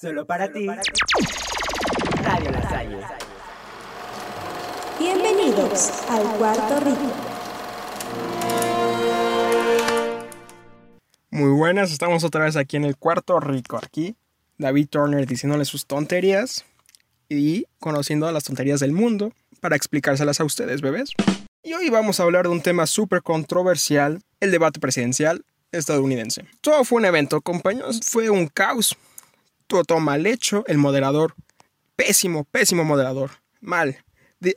Solo para ti. Radio. Bienvenidos al Cuarto Rico. Muy buenas, estamos otra vez aquí en el Cuarto Rico. Aquí David Turner diciéndole sus tonterías y conociendo las tonterías del mundo para explicárselas a ustedes, bebés. Y hoy vamos a hablar de un tema súper controversial, el debate presidencial estadounidense. Todo fue un evento, compañeros, fue un caos. Todo, mal hecho, el moderador, pésimo, pésimo moderador, mal.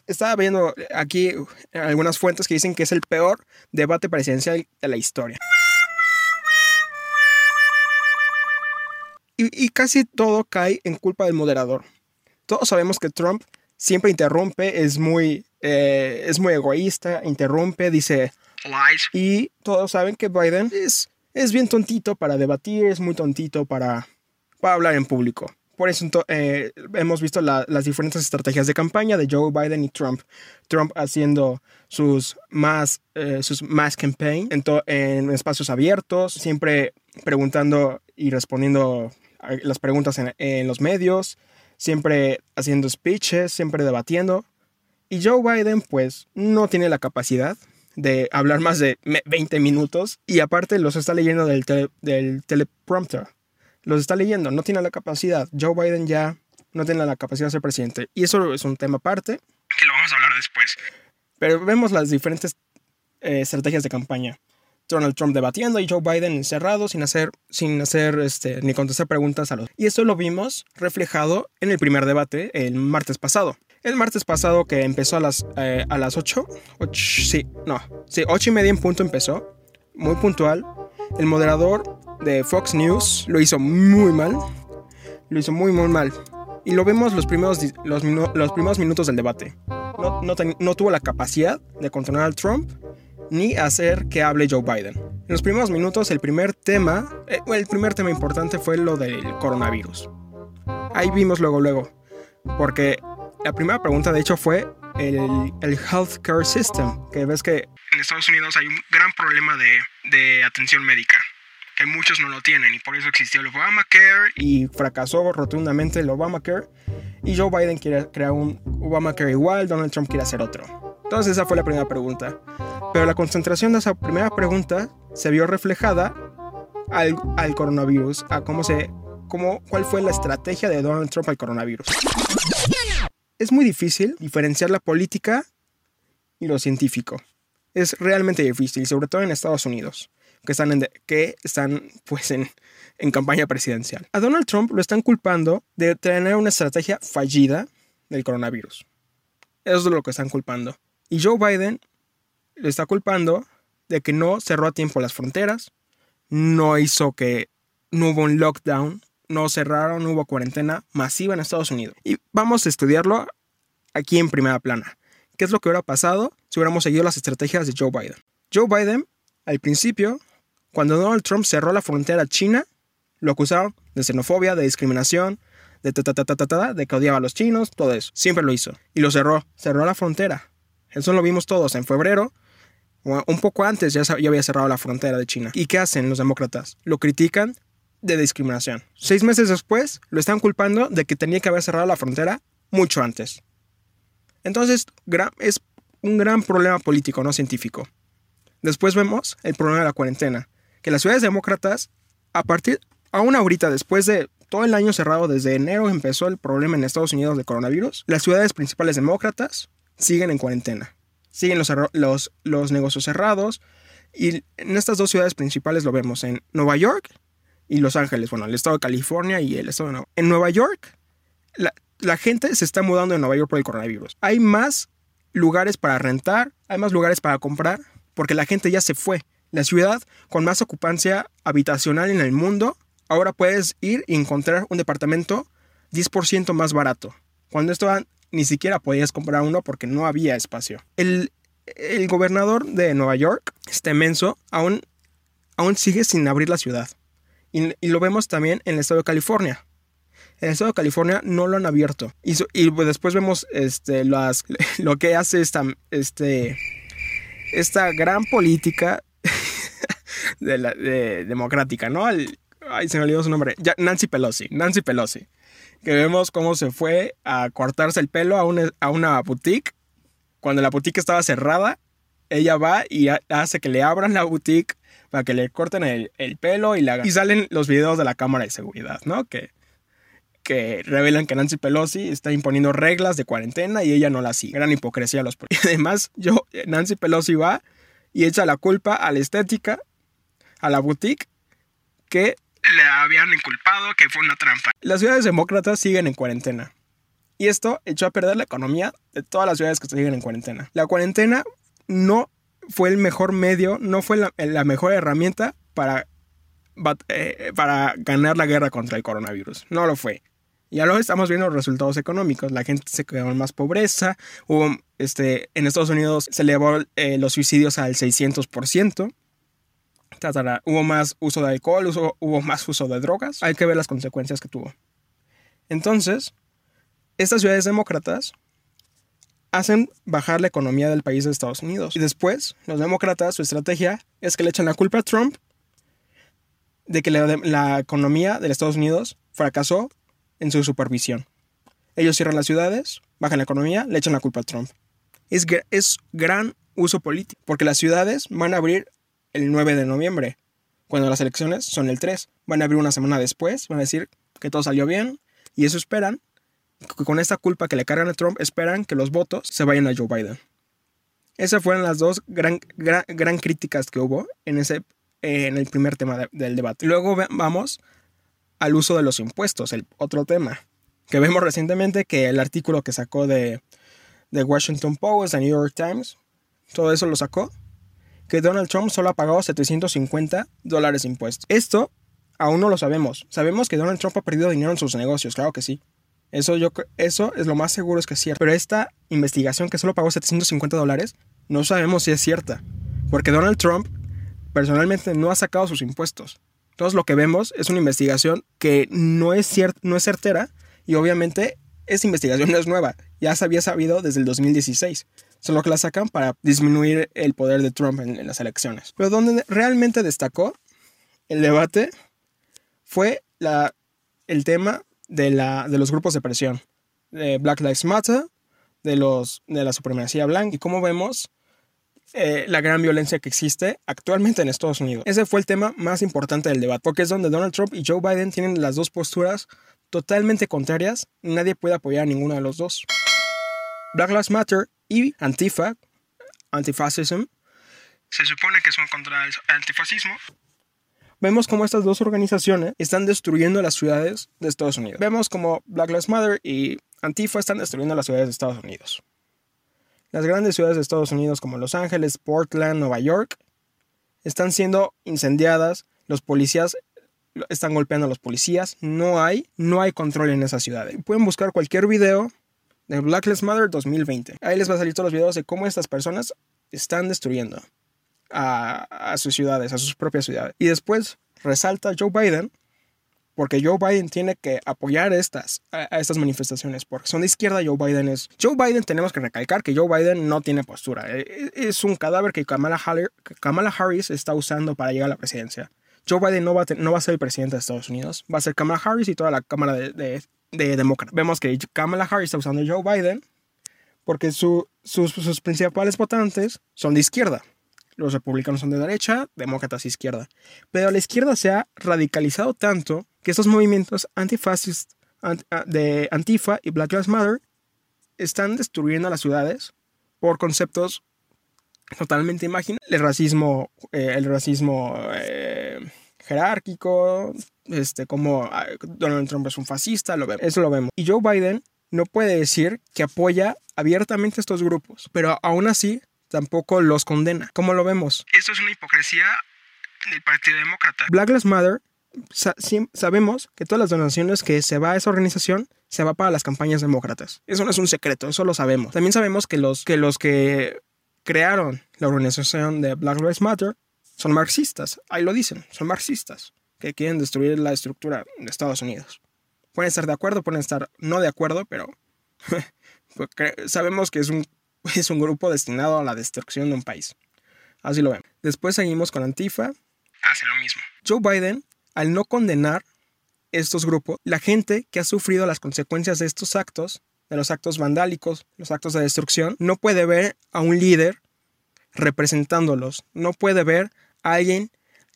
Estaba viendo aquí algunas fuentes que dicen que es el peor debate presidencial de la historia. Y, y casi todo cae en culpa del moderador. Todos sabemos que Trump siempre interrumpe, es muy, eh, es muy egoísta, interrumpe, dice lies. Y todos saben que Biden es, es bien tontito para debatir, es muy tontito para, para hablar en público. Por eso eh, hemos visto la- las diferentes estrategias de campaña de Joe Biden y Trump. Trump haciendo sus más, eh, sus más campaign en, en espacios abiertos, siempre preguntando y respondiendo las preguntas en, en los medios, siempre haciendo speeches, siempre debatiendo. Y Joe Biden, pues, no tiene la capacidad de hablar más de me- 20 minutos y aparte los está leyendo del, tele- del teleprompter. Los está leyendo, no tiene la capacidad. Joe Biden ya no tiene la capacidad de ser presidente. Y eso es un tema aparte que lo vamos a hablar después. Pero vemos las diferentes eh, estrategias de campaña. Donald Trump debatiendo y Joe Biden encerrado sin hacer, sin hacer este, ni contestar preguntas a los. Y esto lo vimos reflejado en el primer debate el martes pasado. El martes pasado que empezó a las, eh, a las 8, sí, no, sí, 8 y media en punto empezó, muy puntual. El moderador de Fox News lo hizo muy mal, lo hizo muy, muy mal. Y lo vemos los primeros, los, los primeros minutos del debate. No, no, ten- no tuvo la capacidad de controlar al Trump ni hacer que hable Joe Biden. En los primeros minutos, el primer tema, eh, el primer tema importante fue lo del coronavirus. Ahí vimos luego, luego. Porque la primera pregunta, de hecho, fue el, el healthcare system. Que ves que en Estados Unidos hay un gran problema de, de atención médica. Que muchos no lo tienen y por eso existió el Obamacare y fracasó rotundamente el Obamacare. Y Joe Biden quiere crear un Obamacare igual, Donald Trump quiere hacer otro. Entonces esa fue la primera pregunta. Pero la concentración de esa primera pregunta se vio reflejada al, al coronavirus, a cómo se, cómo, cuál fue la estrategia de Donald Trump al coronavirus. Es muy difícil diferenciar la política y lo científico. Es realmente difícil, sobre todo en Estados Unidos, que están en, que están pues en, en campaña presidencial. A Donald Trump lo están culpando de tener una estrategia fallida del coronavirus. Eso es lo que están culpando. Y Joe Biden lo está culpando de que no cerró a tiempo las fronteras, no hizo que no hubo un lockdown, no cerraron, no hubo cuarentena masiva en Estados Unidos. Y vamos a estudiarlo aquí en primera plana. ¿Qué es lo que hubiera pasado si hubiéramos seguido las estrategias de Joe Biden? Joe Biden, al principio, cuando Donald Trump cerró la frontera China, lo acusaron de xenofobia, de discriminación, de ta, ta, ta, ta, ta, ta, de que odiaba a los chinos, todo eso. Siempre lo hizo. Y lo cerró. Cerró la frontera. Eso lo vimos todos en febrero. Un poco antes ya, ya había cerrado la frontera de China. ¿Y qué hacen los demócratas? Lo critican de discriminación. Seis meses después, lo están culpando de que tenía que haber cerrado la frontera mucho antes. Entonces, es un gran problema político, no científico. Después vemos el problema de la cuarentena, que las ciudades demócratas, a partir, aún ahorita, después de todo el año cerrado, desde enero empezó el problema en Estados Unidos de coronavirus, las ciudades principales demócratas siguen en cuarentena. Siguen los, los, los negocios cerrados. Y en estas dos ciudades principales lo vemos en Nueva York y Los Ángeles, bueno, el estado de California y el estado de Nueva En Nueva York, la, la gente se está mudando de Nueva York por el coronavirus. Hay más lugares para rentar, hay más lugares para comprar, porque la gente ya se fue. La ciudad con más ocupancia habitacional en el mundo, ahora puedes ir y encontrar un departamento 10% más barato. Cuando esto ni siquiera podías comprar uno porque no había espacio. El, gobernador de Nueva York, este menso, aún, sigue sin abrir la ciudad. Y, lo vemos también en el estado de California. En el estado de California no lo han abierto. Y, pues después vemos este, lo que hace esta, este, esta gran política de la, de- democrática, ¿no? Al- ay, se me olvidó su nombre, ya, Nancy Pelosi, Nancy Pelosi, que vemos cómo se fue a cortarse el pelo a una, a una boutique, cuando la boutique estaba cerrada, ella va y hace que le abran la boutique para que le corten el, el pelo y, la, y salen los videos de la cámara de seguridad, ¿no? Que, que revelan que Nancy Pelosi está imponiendo reglas de cuarentena y ella no las sigue. Gran hipocresía los Y además, yo, Nancy Pelosi va y echa la culpa a la estética, a la boutique, que le habían inculpado que fue una trampa. Las ciudades demócratas siguen en cuarentena. Y esto echó a perder la economía de todas las ciudades que siguen en cuarentena. La cuarentena no fue el mejor medio, no fue la, mejor herramienta para, eh, para ganar la guerra contra el coronavirus. No lo fue. Ya lo estamos viendo los resultados económicos. La gente se quedó en más pobreza. Hubo, este, en Estados Unidos se elevó eh, los suicidios al 600%. Hubo más uso de alcohol, hubo más uso de drogas. Hay que ver las consecuencias que tuvo. Entonces, estas ciudades demócratas hacen bajar la economía del país de Estados Unidos. Y después, los demócratas, su estrategia es que le echan la culpa a Trump de que la, economía de Estados Unidos fracasó en su supervisión. Ellos cierran las ciudades, bajan la economía, le echan la culpa a Trump. Es, es gran uso político, porque las ciudades van a abrir el 9 de noviembre, cuando las elecciones son el 3. Van a abrir una semana después, van a decir que todo salió bien, y eso esperan con esta culpa que le cargan a Trump, esperan que los votos se vayan a Joe Biden. Esas fueron las dos gran, gran, críticas que hubo en, ese, en el primer tema del debate. Luego vamos al uso de los impuestos, el otro tema, que vemos recientemente que el artículo que sacó de, de Washington Post, de New York Times, todo eso lo sacó, que Donald Trump solo ha pagado 750 dólares impuestos. Esto aún no lo sabemos. Sabemos que Donald Trump ha perdido dinero en sus negocios, claro que sí. Eso, yo, eso es lo más seguro es que es cierto. Pero esta investigación que solo pagó 750 dólares, no sabemos si es cierta. Porque Donald Trump personalmente no ha sacado sus impuestos. Entonces lo que vemos es una investigación que no es, no es certera y obviamente esa investigación no es nueva. Ya se había sabido desde el 2016. Solo que la sacan para disminuir el poder de Trump en, en las elecciones. Pero donde realmente destacó el debate fue la, el tema de, la, de los grupos de presión, de Black Lives Matter, de, los, de la supremacía blanca y como vemos eh, la gran violencia que existe actualmente en Estados Unidos. Ese fue el tema más importante del debate, porque es donde Donald Trump y Joe Biden tienen las dos posturas totalmente contrarias, nadie puede apoyar a ninguno de los dos. Black Lives Matter y Antifa, Antifascism, se supone que son contra el antifascismo, vemos cómo estas dos organizaciones están destruyendo las ciudades de Estados Unidos. Vemos como Black Lives Matter y Antifa están destruyendo las ciudades de Estados Unidos. Las grandes ciudades de Estados Unidos como Los Ángeles, Portland, Nueva York están siendo incendiadas, los policías están golpeando a los policías, no hay, no hay control en esas ciudades. Pueden buscar cualquier video de Black Lives Matter 2020. Ahí les va a salir todos los videos de cómo estas personas están destruyendo a, sus ciudades, a sus propias ciudades. Y después resalta Joe Biden, porque Joe Biden tiene que apoyar estas, a, estas manifestaciones, porque son de izquierda, Joe Biden es... Joe Biden tenemos que recalcar que Joe Biden no tiene postura, e, e, es un cadáver que Kamala, Harris está usando para llegar a la presidencia. Joe Biden no va, a ser el presidente de Estados Unidos, va a ser Kamala Harris y toda la Cámara de, de, Demócratas. Vemos que Kamala Harris está usando a Joe Biden porque sus, sus principales votantes son de izquierda los republicanos son de derecha, demócratas izquierda. Pero la izquierda se ha radicalizado tanto que estos movimientos antifascistas de Antifa y Black Lives Matter están destruyendo las ciudades por conceptos totalmente imaginables. El racismo, eh, el racismo eh, jerárquico, este, como ah, Donald Trump es un fascista, lo vemos. Eso lo vemos. Y Joe Biden no puede decir que apoya abiertamente estos grupos, pero aún así tampoco los condena. ¿Cómo lo vemos? Esto es una hipocresía del Partido Demócrata. Black Lives Matter, sabemos que todas las donaciones que se va a esa organización se va para las campañas demócratas. Eso no es un secreto, eso lo sabemos. También sabemos que los que, los que crearon la organización de Black Lives Matter son marxistas. Ahí lo dicen, son marxistas que quieren destruir la estructura de Estados Unidos. Pueden estar de acuerdo, pueden estar no de acuerdo, pero pues, sabemos que es un es un grupo destinado a la destrucción de un país. Así lo ven. Después seguimos con Antifa. Hace lo mismo. Joe Biden al no condenar estos grupos, la gente que ha sufrido las consecuencias de estos actos, de los actos vandálicos, los actos de destrucción, no puede ver a un líder representándolos, no puede ver a alguien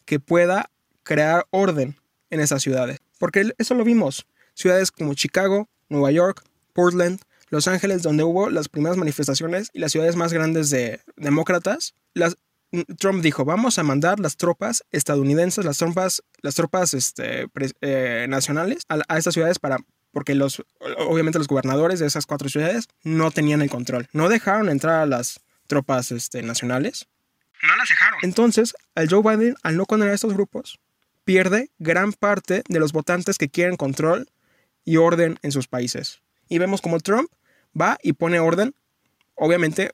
que pueda crear orden en esas ciudades. Porque eso lo vimos. Ciudades como Chicago, Nueva York, Portland, Los Ángeles, donde hubo las primeras manifestaciones y las ciudades más grandes de demócratas, Trump dijo, vamos a mandar las tropas estadounidenses, las tropas, las tropas este, eh, nacionales a, a estas ciudades para porque los, obviamente los gobernadores de esas cuatro ciudades no tenían el control. No dejaron entrar a las tropas este, nacionales. No las dejaron. Entonces, al Joe Biden, al no condenar a estos grupos, pierde gran parte de los votantes que quieren control y orden en sus países. Y vemos como Trump va y pone orden, obviamente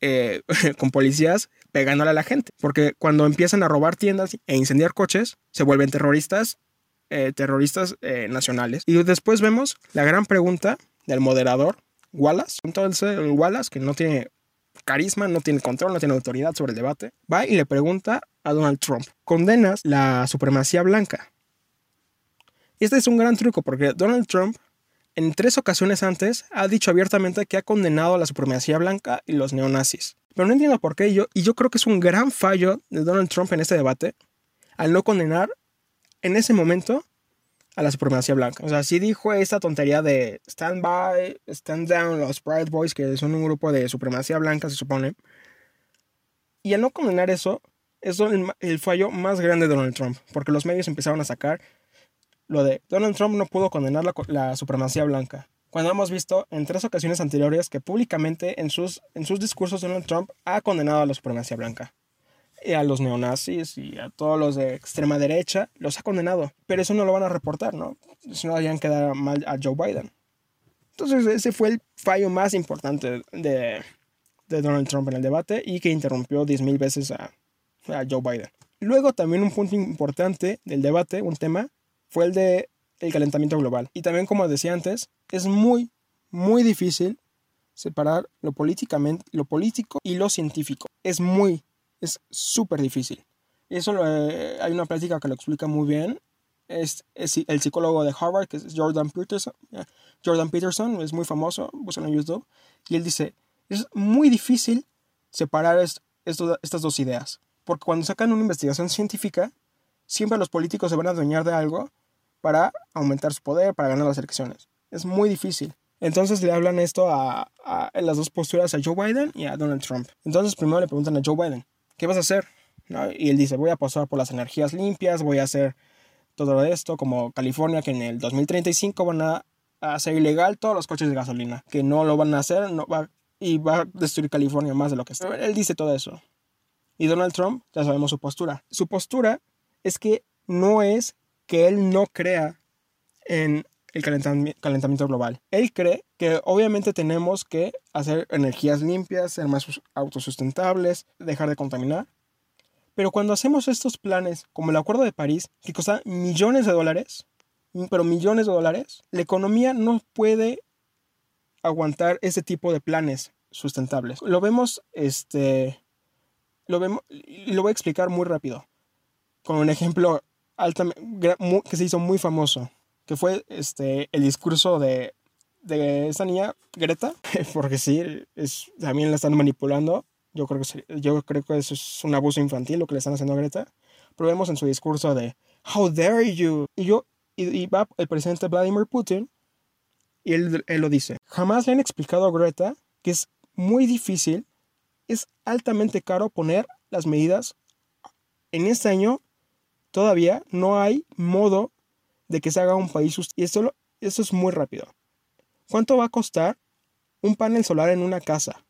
eh, con policías pegándole a la gente. Porque cuando empiezan a robar tiendas e incendiar coches, se vuelven terroristas, eh, terroristas eh, nacionales. Y después vemos la gran pregunta del moderador, Wallace. Entonces, el Wallace, que no tiene carisma, no tiene control, no tiene autoridad sobre el debate, va y le pregunta a Donald Trump, ¿condenas la supremacía blanca? Este es un gran truco porque Donald Trump en tres ocasiones antes ha dicho abiertamente que ha condenado a la supremacía blanca y los neonazis. Pero no entiendo por qué yo, y yo creo que es un gran fallo de Donald Trump en este debate, al no condenar en ese momento a la supremacía blanca. O sea, sí dijo esta tontería de stand by, stand down, los Pride Boys, que son un grupo de supremacía blanca, se supone. Y al no condenar eso, es el, fallo más grande de Donald Trump, porque los medios empezaron a sacar lo de Donald Trump no pudo condenar la, la, supremacía blanca, cuando hemos visto en tres ocasiones anteriores que públicamente en sus, en sus discursos Donald Trump ha condenado a la supremacía blanca. Y a los neonazis y a todos los de extrema derecha los ha condenado. Pero eso no lo van a reportar, ¿no? Si no harían quedar mal a Joe Biden. Entonces ese fue el fallo más importante de, de Donald Trump en el debate y que interrumpió 10.000 veces a, a Joe Biden. Luego también un punto importante del debate, un tema, fue el de el calentamiento global. Y también, como decía antes, es muy, muy difícil separar lo políticamente, lo político y lo científico. Es muy, es súper difícil. Y eso eh, hay una práctica que lo explica muy bien. Es, es, el psicólogo de Harvard, que es Jordan Peterson. Jordan Peterson es muy famoso, buscan en YouTube. Y él dice, es muy difícil separar estas dos ideas. Porque cuando sacan una investigación científica, siempre los políticos se van a adueñar de algo para aumentar su poder, para ganar las elecciones. Es muy difícil. Entonces le hablan esto a, a, las dos posturas a Joe Biden y a Donald Trump. Entonces primero le preguntan a Joe Biden, ¿qué vas a hacer? Y él dice, voy a pasar por las energías limpias, voy a hacer todo esto, como California, que en el 2035 van a hacer ilegal todos los coches de gasolina, que no lo van a hacer y va a destruir California más de lo que está. Él dice todo eso. Y Donald Trump, ya sabemos su postura. Su postura es que no es que él no crea en el calentamiento global. Él cree que obviamente tenemos que hacer energías limpias, ser más autosustentables, dejar de contaminar. Pero cuando hacemos estos planes, como el Acuerdo de París, que cuesta millones de dólares, pero millones de dólares, la economía no puede aguantar ese tipo de planes sustentables. Lo vemos, este, lo vemos, lo voy a explicar muy rápido, con un ejemplo que se hizo muy famoso, que fue este, el discurso de, de esta niña, Greta, porque sí, es, también la están manipulando. Yo creo, que, yo creo que eso es un abuso infantil lo que le están haciendo a Greta. Pero vemos en su discurso de, How dare you? Y yo, y, va el presidente Vladimir Putin y él, él lo dice. Jamás le han explicado a Greta que es muy difícil, es altamente caro poner las medidas en este año Todavía no hay modo de que se haga un país y esto, esto es muy rápido. ¿Cuánto va a costar un panel solar en una casa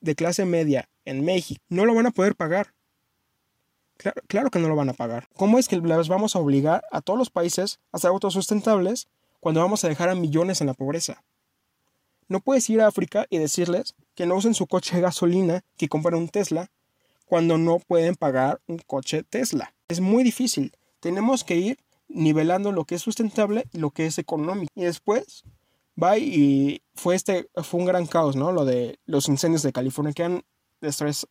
de clase media en México? No lo van a poder pagar. Claro, claro, que no lo van a pagar. ¿Cómo es que les vamos a obligar a todos los países a ser autosustentables cuando vamos a dejar a millones en la pobreza? No puedes ir a África y decirles que no usen su coche de gasolina, que compren un Tesla, cuando no pueden pagar un coche Tesla. Es muy difícil. Tenemos que ir nivelando lo que es sustentable y lo que es económico. Y después va y fue este fue un gran caos, ¿no? Lo de los incendios de California que han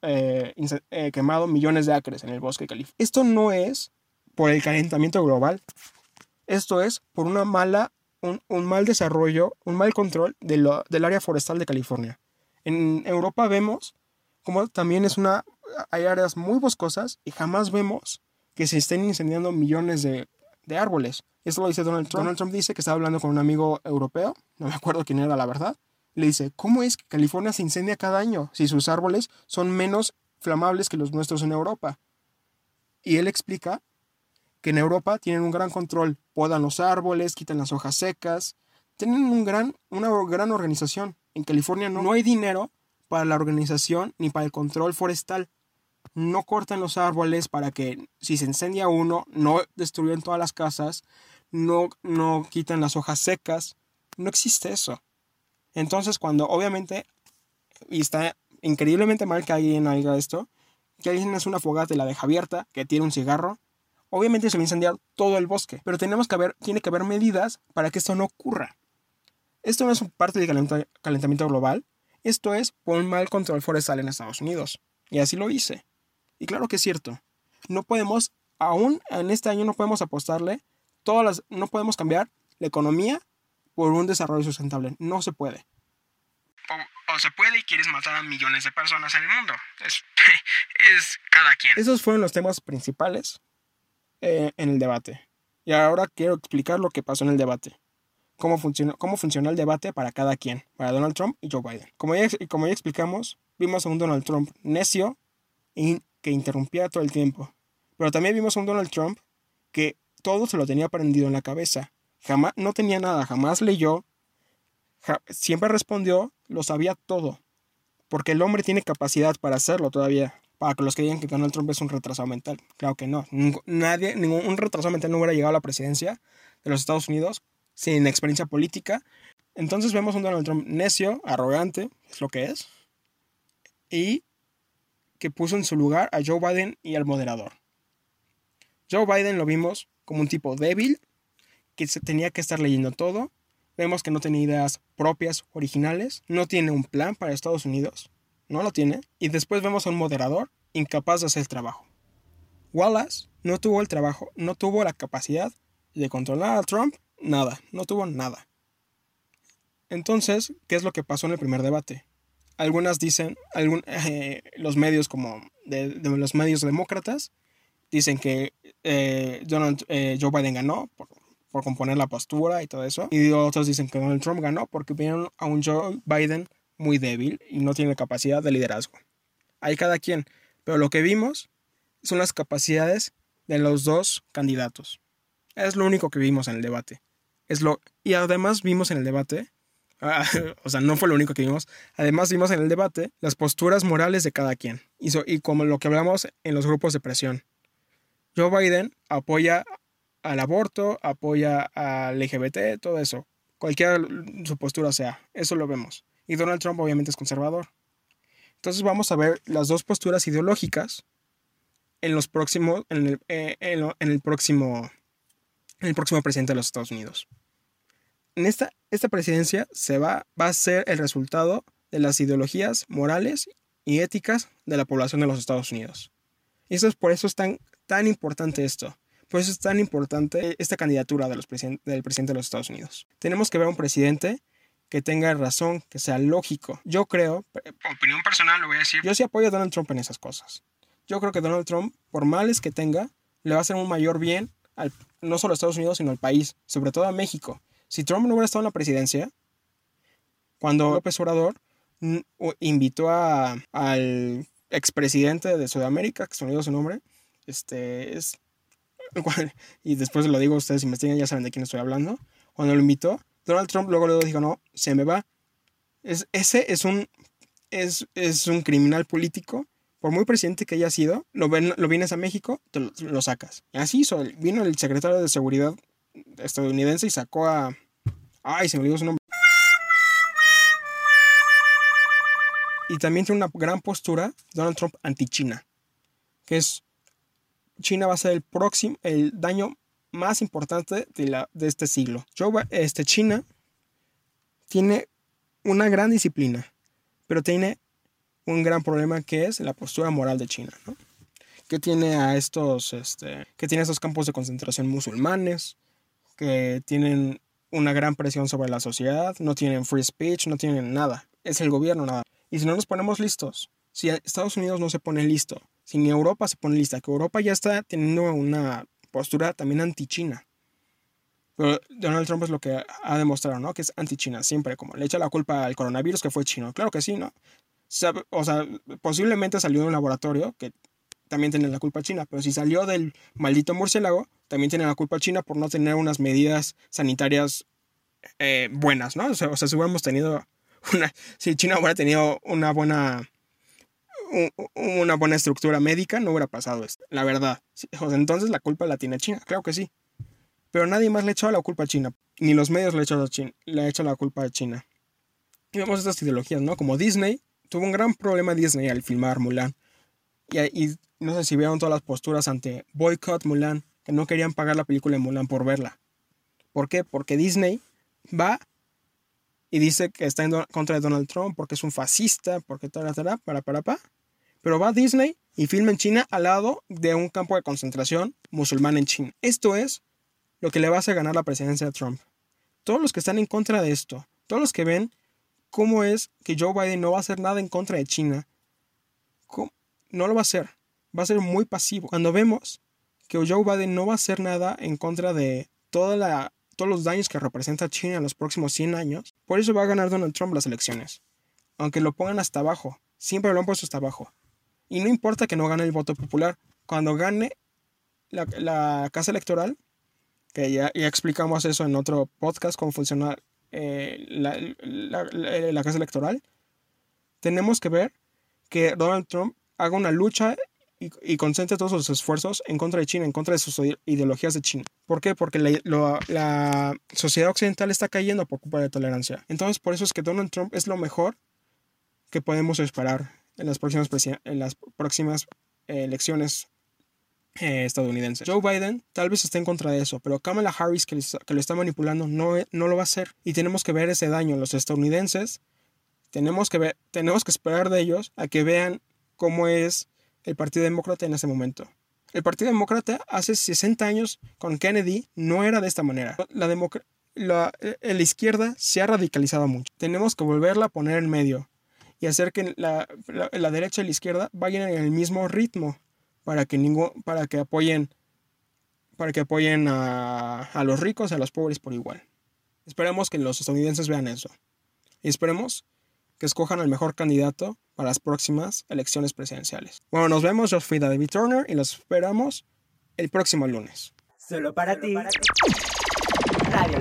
eh, eh, quemado millones de acres en el bosque de California. Esto no es por el calentamiento global. Esto es por una mala, un, un mal desarrollo, un mal control de lo- del área forestal de California. En Europa vemos como también es una, hay áreas muy boscosas y jamás vemos que se estén incendiando millones de, de árboles. Esto lo dice Donald Trump. Donald Trump dice que estaba hablando con un amigo europeo, no me acuerdo quién era la verdad. Le dice, ¿cómo es que California se incendia cada año si sus árboles son menos flamables que los nuestros en Europa? Y él explica que en Europa tienen un gran control, podan los árboles, quitan las hojas secas, tienen un gran, una gran organización. En California no, no hay dinero para la organización ni para el control forestal. No cortan los árboles para que si se incendia uno, no destruyan todas las casas, no, no quitan las hojas secas. No existe eso. Entonces cuando obviamente, y está increíblemente mal que alguien haga esto, que alguien hace una fogata y la deja abierta, que tiene un cigarro, obviamente se va a incendiar todo el bosque. Pero tenemos que haber, tiene que haber medidas para que esto no ocurra. Esto no es parte del calenta- calentamiento global, esto es por un mal control forestal en Estados Unidos. Y así lo hice. Y claro que es cierto. No podemos, aún en este año no podemos apostarle, todas las, no podemos cambiar la economía por un desarrollo sustentable. No se puede. O, se puede y quieres matar a millones de personas en el mundo. Es, es cada quien. Esos fueron los temas principales eh, en el debate. Y ahora quiero explicar lo que pasó en el debate cómo funcionó, cómo funcionó el debate para cada quien, para Donald Trump y Joe Biden. Como ya, como ya explicamos, vimos a un Donald Trump necio que interrumpía todo el tiempo. Pero también vimos a un Donald Trump que todo se lo tenía prendido en la cabeza. Jamás, no tenía nada, jamás leyó, siempre respondió, lo sabía todo. Porque el hombre tiene capacidad para hacerlo todavía. Para que los que digan que Donald Trump es un retrasado mental. Claro que no. Nadie, ningún un retrasado mental no hubiera llegado a la presidencia de los Estados Unidos sin experiencia política. Entonces vemos un Donald Trump necio, arrogante, es lo que es, y que puso en su lugar a Joe Biden y al moderador. Joe Biden lo vimos como un tipo débil, que se tenía que estar leyendo todo. Vemos que no tiene ideas propias, originales, no tiene un plan para Estados Unidos, no lo tiene. Y después vemos a un moderador incapaz de hacer el trabajo. Wallace no tuvo el trabajo, no tuvo la capacidad de controlar a Trump, nada, no tuvo nada. Entonces, ¿qué es lo que pasó en el primer debate? Algunas dicen, algún, eh, los medios como de, de los medios demócratas dicen que eh, Donald, eh, Joe Biden ganó por, por componer la postura y todo eso. Y otros dicen que Donald Trump ganó porque vieron a un Joe Biden muy débil y no tiene capacidad de liderazgo. Hay cada quien. Pero lo que vimos son las capacidades de los dos candidatos. Es lo único que vimos en el debate. Es lo, y además vimos en el debate, ah, o sea, no fue lo único que vimos, además vimos en el debate las posturas morales de cada quien. Y, como lo que hablamos en los grupos de presión. Joe Biden apoya al aborto, apoya al LGBT, todo eso. Cualquiera su postura sea, eso lo vemos. Y Donald Trump obviamente es conservador. Entonces vamos a ver las dos posturas ideológicas en los próximos, en el, eh, próximo, en el próximo presidente de los Estados Unidos. En esta, esta presidencia se va, va a ser el resultado de las ideologías morales y éticas de la población de los Estados Unidos. Y eso es por eso es tan, tan importante esto. Por eso es tan importante esta candidatura de los presiden- del presidente de los Estados Unidos. Tenemos que ver a un presidente que tenga razón, que sea lógico. Yo creo, opinión personal lo voy a decir, yo sí apoyo a Donald Trump en esas cosas. Yo creo que Donald Trump, por males que tenga, le va a hacer un mayor bien al, no solo a Estados Unidos, sino al país, sobre todo a México. Si Trump no hubiera estado en la presidencia, cuando López Obrador mm, invitó a- al expresidente de Sudamérica, que se olvidó su nombre, este es... Y después lo digo, ustedes investiguen, ya saben de quién estoy hablando. Cuando lo invitó, Donald Trump luego, luego dijo, no, se me va. Es, ese es un, es, es un criminal político. Por muy presidente que haya sido, lo, ven, lo vienes a México, te lo, lo sacas. Así hizo. Vino el secretario de Seguridad estadounidense y sacó a... Ay, se me olvidó su nombre. Y también tiene una gran postura Donald Trump anti-China. Que es... China va a ser el próximo, el daño más importante de, la, de este siglo. Bi- este, China tiene una gran disciplina, pero tiene un gran problema que es la postura moral de China. ¿no? que tiene a estos, este, que tiene estos campos de concentración musulmanes, que tienen una gran presión sobre la sociedad, no tienen free speech, no tienen nada. Es el gobierno nada. Y si no nos ponemos listos, si Estados Unidos no se pone listo, si ni Europa se pone lista, que Europa ya está teniendo una postura también anti-China. Pero Donald Trump es lo que ha demostrado, ¿no? Que es anti-China, siempre, como le echa la culpa al coronavirus que fue chino. Claro que sí, ¿no? O sea, posiblemente salió de un laboratorio que también tiene la culpa China, pero si salió del maldito murciélago, también tiene la culpa China por no tener unas medidas sanitarias eh, buenas, ¿no? O sea, si hubiéramos tenido una, si China hubiera tenido una buena, una buena estructura médica, no hubiera pasado esto, la verdad. entonces la culpa la tiene China, claro que sí. Pero nadie más le echó la culpa a China, ni los medios le echado le echado la culpa a China. Y vemos estas ideologías, ¿no? Como Disney, tuvo un gran problema Disney al filmar Mulan. Y, y no sé si vieron todas las posturas ante Boycott Mulan, no querían pagar la película de Mulan por verla. ¿Por qué? Porque Disney va y dice que está en contra de Donald Trump porque es un fascista, porque tal, tal, para, para, para. Pero va Disney y filma en China al lado de un campo de concentración musulmán en China. Esto es lo que le va a hacer ganar la presidencia de Trump. Todos los que están en contra de esto, todos los que ven cómo es que Joe Biden no va a hacer nada en contra de China, no lo va a hacer va a ser muy pasivo. Cuando vemos que Joe Biden no va a hacer nada en contra de toda la, todos los daños que representa China en los próximos 100 años, por eso va a ganar Donald Trump las elecciones. Aunque lo pongan hasta abajo, siempre lo han puesto hasta abajo. Y no importa que no gane el voto popular, cuando gane la, casa electoral, que ya, explicamos eso en otro podcast, cómo funciona eh, la, la casa electoral, tenemos que ver que Donald Trump haga una lucha y, concentre todos sus esfuerzos en contra de China, en contra de sus ideologías de China. ¿Por qué? Porque la, sociedad occidental está cayendo por culpa de tolerancia. Entonces, por eso es que Donald Trump es lo mejor que podemos esperar en las próximas, en las próximas eh, elecciones eh, estadounidenses. Joe Biden tal vez esté en contra de eso, pero Kamala Harris, que, que lo está manipulando, no, no lo va a hacer. Y tenemos que ver ese daño. Los estadounidenses tenemos que, ver, tenemos que esperar de ellos a que vean cómo es el Partido Demócrata en ese momento. El Partido Demócrata hace 60 años con Kennedy no era de esta manera. La, la, eh, la izquierda se ha radicalizado mucho. Tenemos que volverla a poner en medio y hacer que la, la, derecha y la izquierda vayan en el mismo ritmo para que, ningún, para que apoyen, para que apoyen a, a los ricos y a los pobres por igual. Esperemos que los estadounidenses vean eso. Y esperemos que escojan al mejor candidato para las próximas elecciones presidenciales. Bueno, nos vemos. Yo fui David Turner y los esperamos el próximo lunes. Solo para ti. Radio